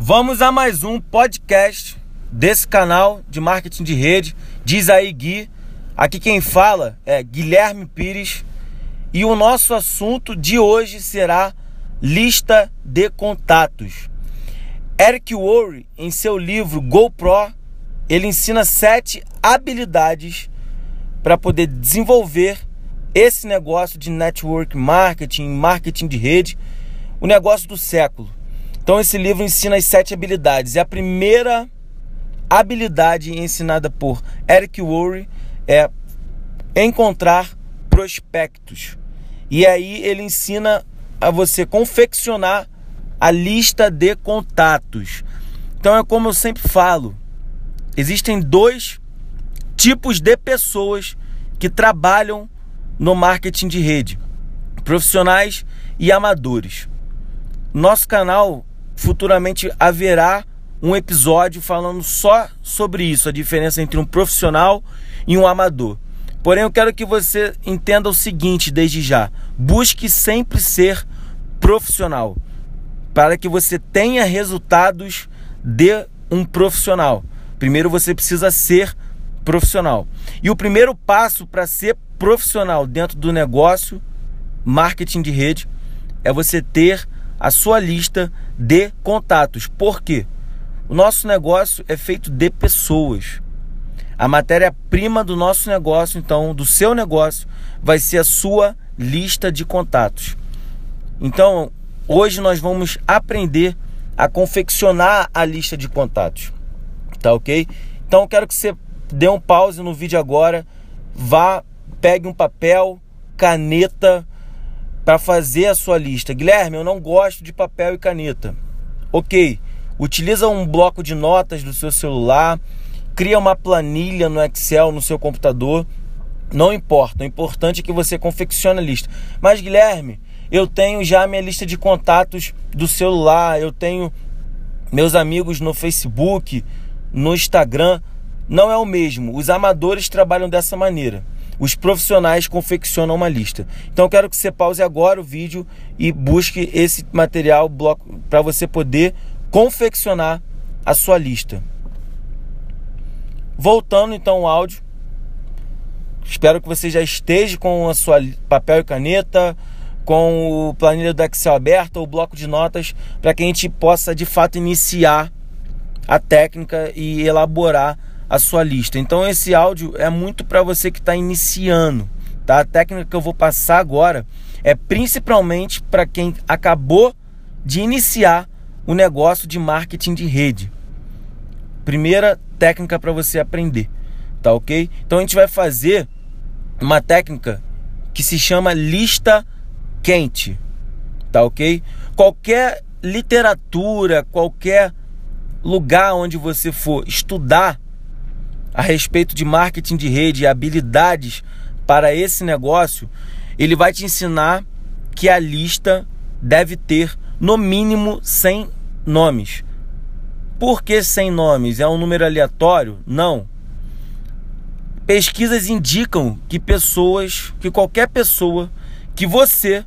Vamos a mais um podcast desse canal de marketing de rede. Diz aí Gui. Aqui quem fala é Guilherme Pires e o nosso assunto de hoje será lista de contatos. Eric Worre, em seu livro GoPro, ele ensina sete habilidades para poder desenvolver esse negócio de network marketing, marketing de rede, o negócio do século. Então esse livro ensina as sete habilidades. E a primeira habilidade ensinada por Eric Worre é encontrar prospectos. E aí ele ensina a você confeccionar a lista de contatos. Então é como eu sempre falo, existem dois tipos de pessoas que trabalham no marketing de rede: profissionais e amadores. Nosso canal futuramente haverá um episódio falando só sobre isso, a diferença entre um profissional e um amador. Porém, eu quero que você entenda o seguinte desde já: busque sempre ser profissional, para que você tenha resultados de um profissional. Primeiro você precisa ser profissional. E o primeiro passo para ser profissional dentro do negócio marketing de rede é você ter a sua lista de contatos. Por quê? O nosso negócio é feito de pessoas. A matéria-prima do nosso negócio, então, do seu negócio, vai ser a sua lista de contatos. Então, hoje nós vamos aprender a confeccionar a lista de contatos. Tá ok? Então, quero que você dê um pause no vídeo agora, vá, pegue um papel, caneta, para fazer a sua lista. Guilherme, eu não gosto de papel e caneta. Ok, utiliza um bloco de notas do seu celular, cria uma planilha no Excel no seu computador. Não importa, o importante é que você confeccione a lista. Mas Guilherme, eu tenho já minha lista de contatos do celular, eu tenho meus amigos no Facebook, no Instagram. Não é o mesmo. Os amadores trabalham dessa maneira os profissionais confeccionam uma lista. Então eu quero que você pause agora o vídeo e busque esse material bloco para você poder confeccionar a sua lista. Voltando então ao áudio. Espero que você já esteja com a sua papel e caneta, com o planilha do Excel aberto ou bloco de notas, para que a gente possa de fato iniciar a técnica e elaborar a sua lista. Então esse áudio é muito para você que está iniciando, tá? A técnica que eu vou passar agora é principalmente para quem acabou de iniciar o negócio de marketing de rede. Primeira técnica para você aprender, tá ok? Então a gente vai fazer uma técnica que se chama lista quente, tá ok? Qualquer literatura, qualquer lugar onde você for estudar a respeito de marketing de rede e habilidades para esse negócio, ele vai te ensinar que a lista deve ter no mínimo 100 nomes. Por que 100 nomes? É um número aleatório? Não. Pesquisas indicam que pessoas, que qualquer pessoa que você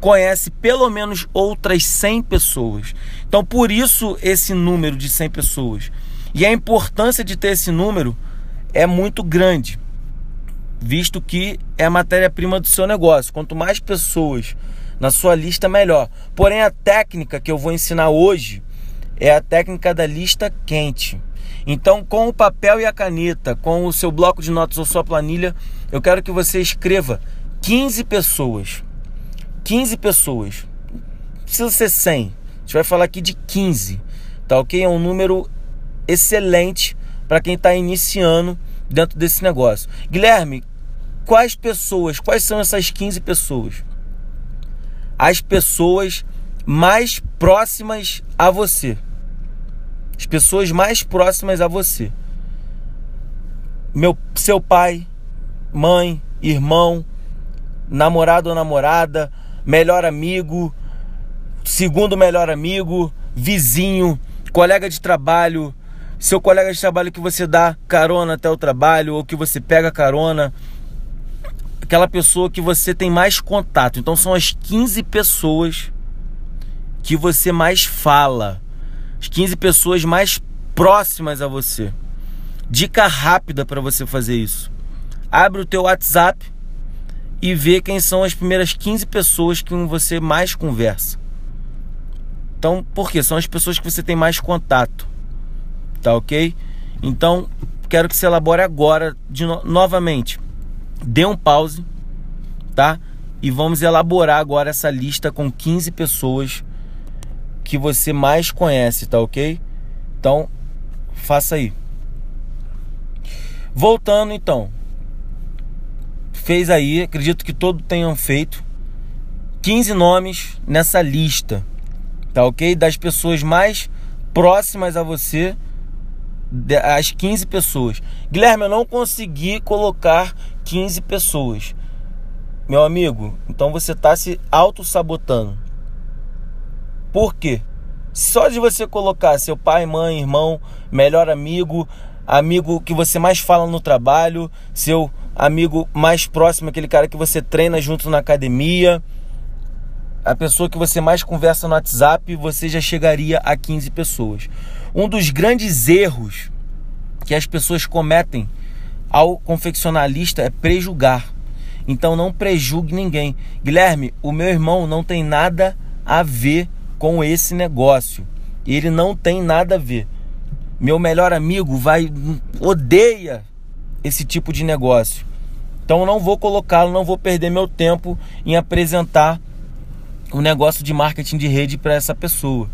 conhece pelo menos outras 100 pessoas. Então, por isso esse número de 100 pessoas. E a importância de ter esse número é muito grande, visto que é a matéria-prima do seu negócio. Quanto mais pessoas na sua lista, melhor. Porém, a técnica que eu vou ensinar hoje é a técnica da lista quente. Então, com o papel e a caneta, com o seu bloco de notas ou sua planilha, eu quero que você escreva 15 pessoas. 15 pessoas. Precisa ser 100. A gente vai falar aqui de 15. Tá ok? É um número excelente para quem está iniciando dentro desse negócio. Guilherme, quais pessoas, quais são essas 15 pessoas? As pessoas mais próximas a você. As pessoas mais próximas a você. Meu, seu pai, mãe, irmão, namorado ou namorada, melhor amigo, segundo melhor amigo, vizinho, colega de trabalho, seu colega de trabalho que você dá carona até o trabalho ou que você pega carona, aquela pessoa que você tem mais contato. Então são as 15 pessoas que você mais fala, As 15 pessoas mais próximas a você. Dica rápida para você fazer isso. Abre o teu WhatsApp e vê quem são as primeiras 15 pessoas que você mais conversa. Então, por quê? São as pessoas que você tem mais contato. Tá ok? Então, quero que você elabore agora, de no... novamente. Dê um pause, tá? E vamos elaborar agora essa lista com 15 pessoas que você mais conhece, tá ok? Então, faça aí. Voltando então. Fez aí, acredito que todos tenham feito 15 nomes nessa lista. Tá ok? Das pessoas mais próximas a você, as 15 pessoas. Guilherme, eu não consegui colocar 15 pessoas. Meu amigo, então você está se auto-sabotando. Por quê? Só de você colocar seu pai, mãe, irmão, melhor amigo, amigo que você mais fala no trabalho, seu amigo mais próximo, aquele cara que você treina junto na academia, a pessoa que você mais conversa no WhatsApp, você já chegaria a 15 pessoas. Um dos grandes erros que as pessoas cometem ao confeccionar a lista é prejugar. Então não prejugue ninguém. Guilherme, o meu irmão não tem nada a ver com esse negócio. Ele não tem nada a ver. Meu melhor amigo vai odeia esse tipo de negócio. Então não vou colocá-lo, não vou perder meu tempo em apresentar o um negócio de marketing de rede para essa pessoa.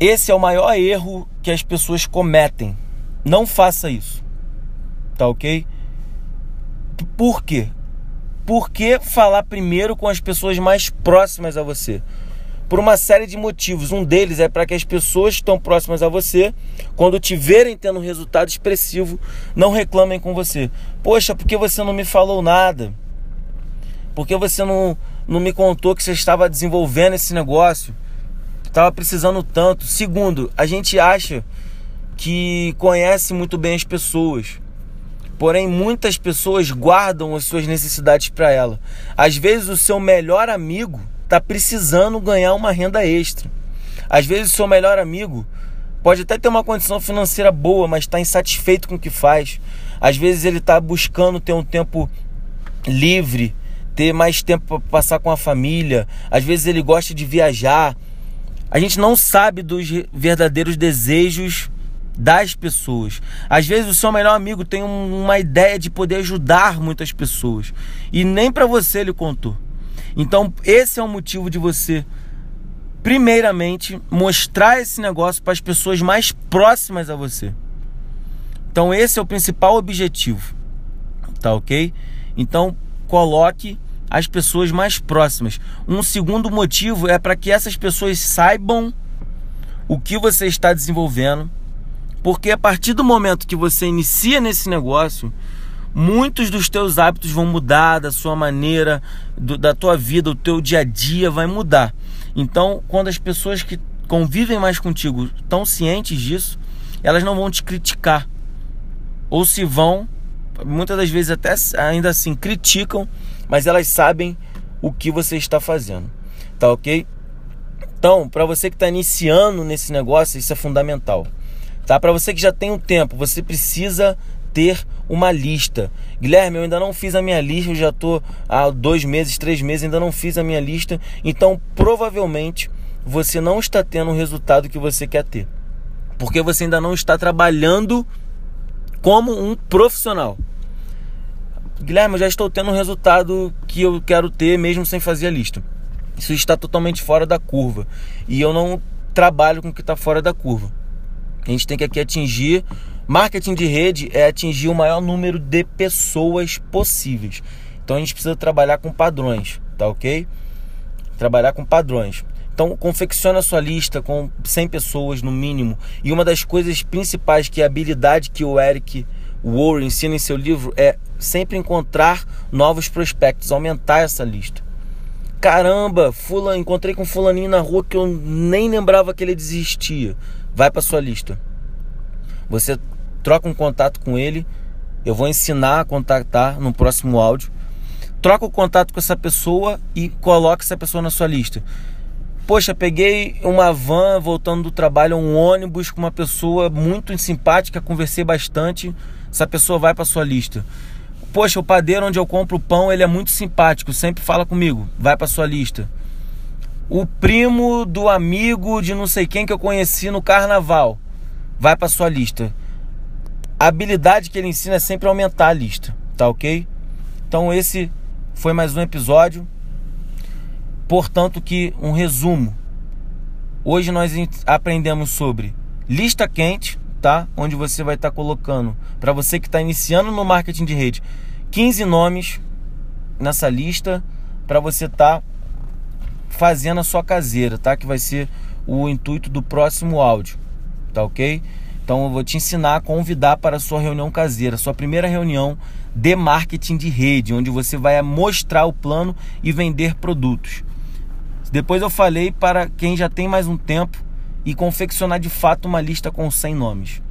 Esse é o maior erro que as pessoas cometem. Não faça isso. Tá ok? Por quê? Por que falar primeiro com as pessoas mais próximas a você? Por uma série de motivos. Um deles é para que as pessoas que estão próximas a você, quando te verem tendo um resultado expressivo, não reclamem com você. Poxa, por que você não me falou nada? Por que você não, não me contou que você estava desenvolvendo esse negócio? Estava precisando tanto. Segundo, a gente acha que conhece muito bem as pessoas. Porém, muitas pessoas guardam as suas necessidades para ela. Às vezes, o seu melhor amigo está precisando ganhar uma renda extra. Às vezes, o seu melhor amigo pode até ter uma condição financeira boa, mas está insatisfeito com o que faz. Às vezes, ele está buscando ter um tempo livre, ter mais tempo para passar com a família. Às vezes, ele gosta de viajar. A gente não sabe dos verdadeiros desejos das pessoas. Às vezes o seu melhor amigo tem uma ideia de poder ajudar muitas pessoas e nem para você ele contou. Então, esse é o motivo de você primeiramente mostrar esse negócio para as pessoas mais próximas a você. Então, esse é o principal objetivo. Tá OK? Então, coloque as pessoas mais próximas. Um segundo motivo é para que essas pessoas saibam o que você está desenvolvendo porque a partir do momento que você inicia nesse negócio, muitos dos teus hábitos vão mudar, da sua maneira, do, da tua vida, o teu dia a dia vai mudar. Então, quando as pessoas que convivem mais contigo estão cientes disso, elas não vão te criticar. Ou se vão, muitas das vezes até ainda assim criticam, mas elas sabem o que você está fazendo. Tá ok? Então, para você que está iniciando nesse negócio, isso é fundamental. Tá? Para você que já tem um tempo, você precisa ter uma lista. Guilherme, eu ainda não fiz a minha lista, eu já estou há dois meses, três meses, ainda não fiz a minha lista. Então, provavelmente, você não está tendo o resultado que você quer ter. Porque você ainda não está trabalhando como um profissional. Guilherme, eu já estou tendo o resultado que eu quero ter mesmo sem fazer a lista. Isso está totalmente fora da curva. E eu não trabalho com o que está fora da curva. A gente tem que aqui atingir. Marketing de rede é atingir o maior número de pessoas possíveis. Então a gente precisa trabalhar com padrões, tá ok? Trabalhar com padrões. Então confecciona a sua lista com 100 pessoas no mínimo. E uma das coisas principais que é a habilidade que o Eric Warren ensina em seu livro é sempre encontrar novos prospectos, aumentar essa lista. Caramba, fula, encontrei com fulaninho na rua que eu nem lembrava que ele desistia vai para sua lista. Você troca um contato com ele, eu vou ensinar a contactar no próximo áudio. Troca o contato com essa pessoa e coloca essa pessoa na sua lista. Poxa, peguei uma van voltando do trabalho, um ônibus com uma pessoa muito simpática, conversei bastante. Essa pessoa vai para sua lista. Poxa, o padeiro onde eu compro o pão, ele é muito simpático, sempre fala comigo, vai para sua lista. O primo do amigo de não sei quem que eu conheci no carnaval, vai para sua lista. A habilidade que ele ensina é sempre aumentar a lista, tá ok? Então esse foi mais um episódio. Portanto, que um resumo. Hoje nós aprendemos sobre lista quente, tá? Onde você vai estar tá colocando, para você que está iniciando no marketing de rede, 15 nomes nessa lista para você estar tá fazendo a sua caseira, tá? Que vai ser o intuito do próximo áudio, tá ok? Então eu vou te ensinar a convidar para a sua reunião caseira, sua primeira reunião de marketing de rede, onde você vai mostrar o plano e vender produtos. Depois eu falei para quem já tem mais um tempo e confeccionar de fato uma lista com 100 nomes.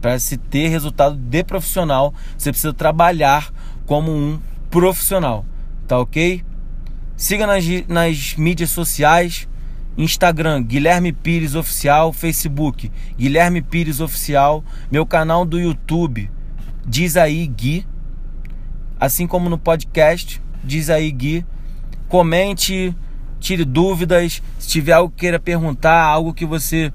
Para se ter resultado de profissional, você precisa trabalhar como um profissional, tá ok? Siga nas, nas mídias sociais, Instagram Guilherme Pires Oficial, Facebook Guilherme Pires Oficial, meu canal do YouTube Diz aí Gui, assim como no podcast Diz aí Gui. Comente tire dúvidas. Se tiver algo que queira perguntar, algo que você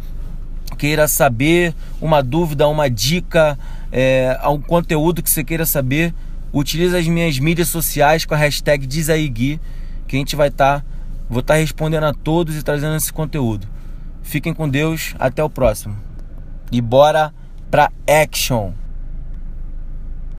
queira saber, uma dúvida, uma dica, é, algum conteúdo que você queira saber, utilize as minhas mídias sociais com a hashtag DizAíGui, que a gente vai estar, tá, vou estar tá respondendo a todos e trazendo esse conteúdo. Fiquem com Deus, até o próximo. E bora pra action!